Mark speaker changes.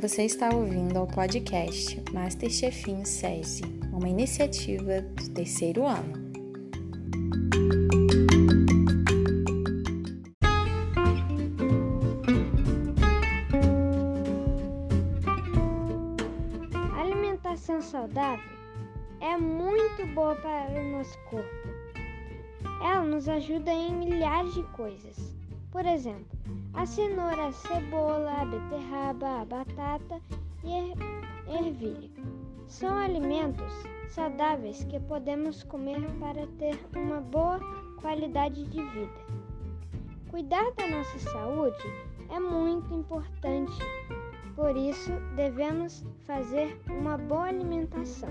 Speaker 1: Você está ouvindo ao podcast Masterchefinho SESI, uma iniciativa do terceiro ano.
Speaker 2: Alimentação saudável é muito boa para o nosso corpo. Ela nos ajuda em milhares de coisas. Por exemplo, a cenoura, a cebola, a beterraba, a batata e a ervilha. São alimentos saudáveis que podemos comer para ter uma boa qualidade de vida. Cuidar da nossa saúde é muito importante, por isso devemos fazer uma boa alimentação.